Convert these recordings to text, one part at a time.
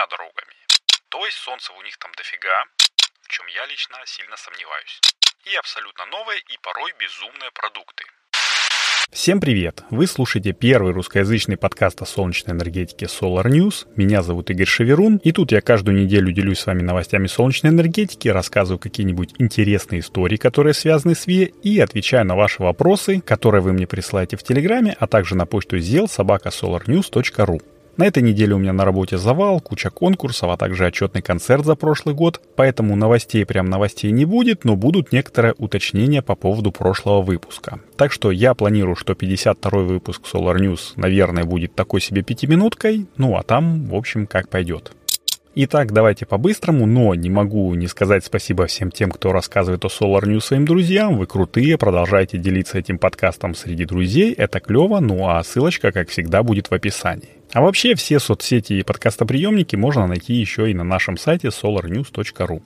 двумя дорогами. То есть солнца у них там дофига, в чем я лично сильно сомневаюсь. И абсолютно новые и порой безумные продукты. Всем привет! Вы слушаете первый русскоязычный подкаст о солнечной энергетике Solar News. Меня зовут Игорь Шеверун, и тут я каждую неделю делюсь с вами новостями солнечной энергетики, рассказываю какие-нибудь интересные истории, которые связаны с ВИЭ, и отвечаю на ваши вопросы, которые вы мне присылаете в Телеграме, а также на почту zел собака solarnews.ru. На этой неделе у меня на работе завал, куча конкурсов, а также отчетный концерт за прошлый год, поэтому новостей прям новостей не будет, но будут некоторые уточнения по поводу прошлого выпуска. Так что я планирую, что 52 выпуск Solar News, наверное, будет такой себе пятиминуткой, ну а там, в общем, как пойдет. Итак, давайте по-быстрому, но не могу не сказать спасибо всем тем, кто рассказывает о Solar News своим друзьям. Вы крутые, продолжайте делиться этим подкастом среди друзей, это клево, ну а ссылочка, как всегда, будет в описании. А вообще все соцсети и подкастоприемники можно найти еще и на нашем сайте solarnews.ru.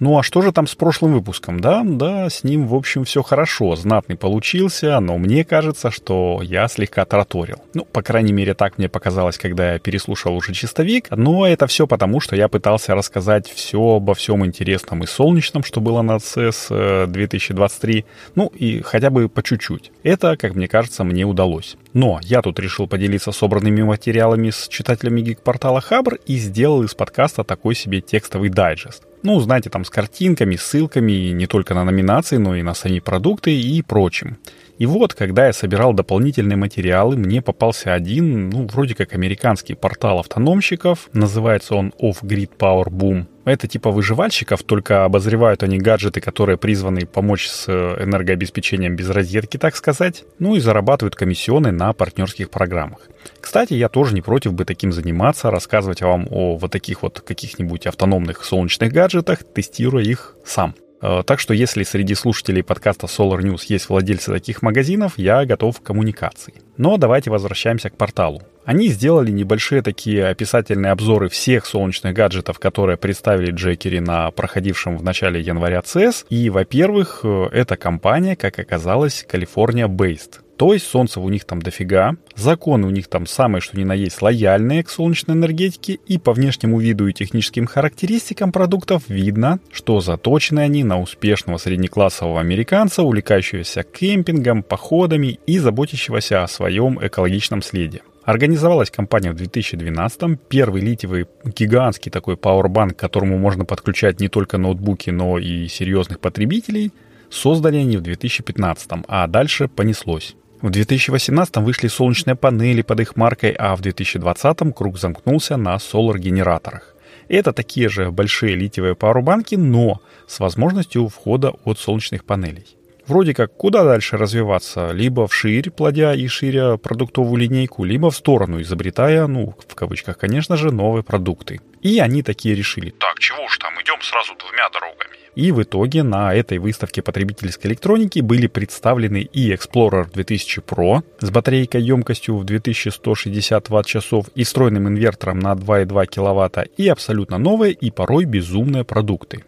Ну а что же там с прошлым выпуском? Да, да, с ним, в общем, все хорошо. Знатный получился, но мне кажется, что я слегка тараторил. Ну, по крайней мере, так мне показалось, когда я переслушал уже чистовик. Но это все потому, что я пытался рассказать все обо всем интересном и солнечном, что было на CES 2023. Э, ну и хотя бы по чуть-чуть. Это, как мне кажется, мне удалось. Но я тут решил поделиться собранными материалами с читателями гик-портала Хабр и сделал из подкаста такой себе текстовый дайджест. Ну, знаете, там с картинками, ссылками не только на номинации, но и на сами продукты и прочим. И вот, когда я собирал дополнительные материалы, мне попался один, ну, вроде как американский портал автономщиков. Называется он Off-Grid Power Boom. Это типа выживальщиков, только обозревают они гаджеты, которые призваны помочь с э, энергообеспечением без розетки, так сказать. Ну и зарабатывают комиссионы на партнерских программах. Кстати, я тоже не против бы таким заниматься, рассказывать вам о вот таких вот каких-нибудь автономных солнечных гаджетах, тестируя их сам. Э, так что если среди слушателей подкаста Solar News есть владельцы таких магазинов, я готов к коммуникации. Но давайте возвращаемся к порталу. Они сделали небольшие такие описательные обзоры всех солнечных гаджетов, которые представили Джекери на проходившем в начале января CES. И, во-первых, э, эта компания, как оказалось, California-based. То есть солнца у них там дофига, законы у них там самые что ни на есть лояльные к солнечной энергетике, и по внешнему виду и техническим характеристикам продуктов видно, что заточены они на успешного среднеклассового американца, увлекающегося кемпингом, походами и заботящегося о своем экологичном следе. Организовалась компания в 2012-м. Первый литиевый гигантский такой пауэрбанк, к которому можно подключать не только ноутбуки, но и серьезных потребителей, создали они в 2015-м, а дальше понеслось. В 2018 вышли солнечные панели под их маркой, а в 2020 круг замкнулся на солар-генераторах. Это такие же большие литиевые пауэрбанки, но с возможностью входа от солнечных панелей. Вроде как, куда дальше развиваться? Либо вширь, плодя и ширя продуктовую линейку, либо в сторону, изобретая, ну, в кавычках, конечно же, новые продукты. И они такие решили. Так, чего уж там, идем сразу двумя дорогами. И в итоге на этой выставке потребительской электроники были представлены и Explorer 2000 Pro с батарейкой емкостью в 2160 Вт-часов и встроенным инвертором на 2,2 кВт, и абсолютно новые и порой безумные продукты.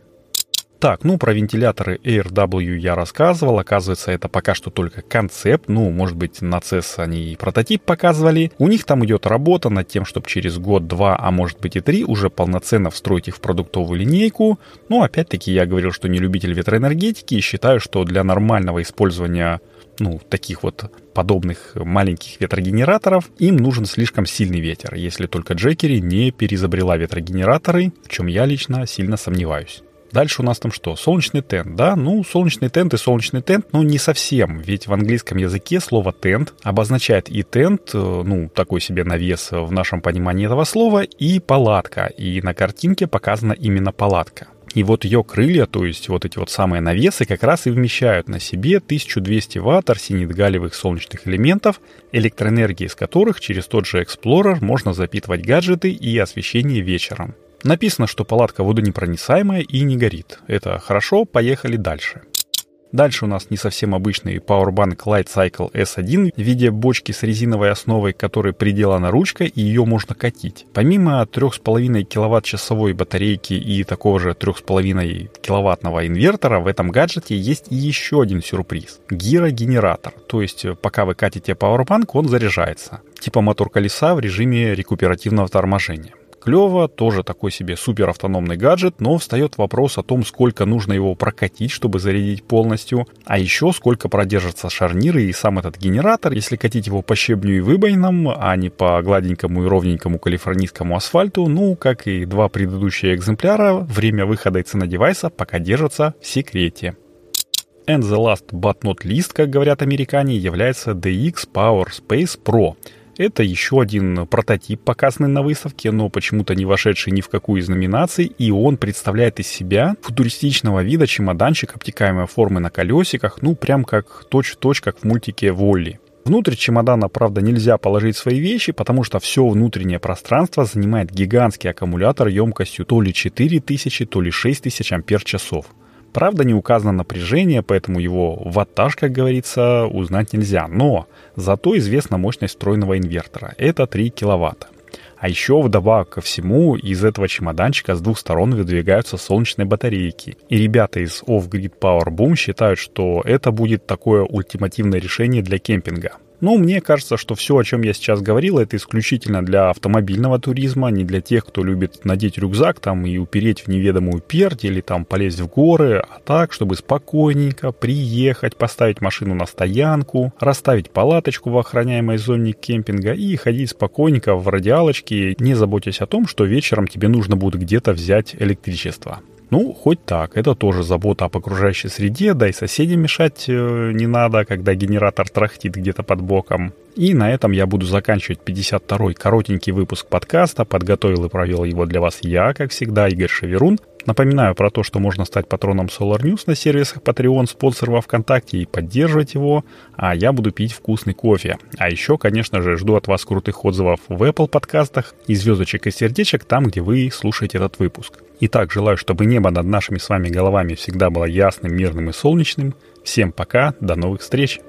Так, ну про вентиляторы AirW я рассказывал. Оказывается, это пока что только концепт. Ну, может быть, на CES они и прототип показывали. У них там идет работа над тем, чтобы через год-два, а может быть и три, уже полноценно встроить их в продуктовую линейку. Но опять-таки я говорил, что не любитель ветроэнергетики и считаю, что для нормального использования ну, таких вот подобных маленьких ветрогенераторов, им нужен слишком сильный ветер, если только Джекери не переизобрела ветрогенераторы, в чем я лично сильно сомневаюсь. Дальше у нас там что? Солнечный тент, да? Ну, солнечный тент и солнечный тент, ну, не совсем. Ведь в английском языке слово тент обозначает и тент, э, ну, такой себе навес в нашем понимании этого слова, и палатка. И на картинке показана именно палатка. И вот ее крылья, то есть вот эти вот самые навесы, как раз и вмещают на себе 1200 ватт арсенид-галевых солнечных элементов, электроэнергии из которых через тот же Explorer можно запитывать гаджеты и освещение вечером. Написано, что палатка водонепроницаемая и не горит. Это хорошо, поехали дальше. Дальше у нас не совсем обычный Powerbank Light Cycle S1 в виде бочки с резиновой основой, которой приделана ручка и ее можно катить. Помимо 3,5 кВт-часовой батарейки и такого же 3,5 киловаттного инвертора, в этом гаджете есть и еще один сюрприз. Гирогенератор. То есть пока вы катите Powerbank, он заряжается. Типа мотор колеса в режиме рекуперативного торможения. Клево, тоже такой себе супер автономный гаджет, но встает вопрос о том, сколько нужно его прокатить, чтобы зарядить полностью, а еще сколько продержатся шарниры и сам этот генератор, если катить его по щебню и выбоинам, а не по гладенькому и ровненькому калифорнийскому асфальту, ну, как и два предыдущие экземпляра, время выхода и цена девайса пока держатся в секрете. And the last but not least, как говорят американе, является DX Power Space Pro. Это еще один прототип, показанный на выставке, но почему-то не вошедший ни в какую из номинаций, и он представляет из себя футуристичного вида чемоданчик обтекаемой формы на колесиках, ну прям как точь-в-точь, как в мультике «Волли». Внутрь чемодана, правда, нельзя положить свои вещи, потому что все внутреннее пространство занимает гигантский аккумулятор емкостью то ли 4000, то ли 6000 ампер-часов. Правда, не указано напряжение, поэтому его ваттаж, как говорится, узнать нельзя. Но зато известна мощность встроенного инвертора. Это 3 киловатта. А еще вдобавок ко всему из этого чемоданчика с двух сторон выдвигаются солнечные батарейки. И ребята из Off-Grid Power Boom считают, что это будет такое ультимативное решение для кемпинга. Ну, мне кажется, что все, о чем я сейчас говорил, это исключительно для автомобильного туризма, не для тех, кто любит надеть рюкзак там и упереть в неведомую пердь или там полезть в горы, а так, чтобы спокойненько приехать, поставить машину на стоянку, расставить палаточку в охраняемой зоне кемпинга и ходить спокойненько в радиалочке, не заботясь о том, что вечером тебе нужно будет где-то взять электричество. Ну, хоть так, это тоже забота об окружающей среде, да и соседям мешать э, не надо, когда генератор трахтит где-то под боком. И на этом я буду заканчивать 52-й коротенький выпуск подкаста. Подготовил и провел его для вас я, как всегда, Игорь Шеверун. Напоминаю про то, что можно стать патроном Solar News на сервисах Patreon, спонсор во Вконтакте и поддерживать его, а я буду пить вкусный кофе. А еще, конечно же, жду от вас крутых отзывов в Apple подкастах и звездочек и сердечек там, где вы слушаете этот выпуск. Итак, желаю, чтобы небо над нашими с вами головами всегда было ясным, мирным и солнечным. Всем пока, до новых встреч!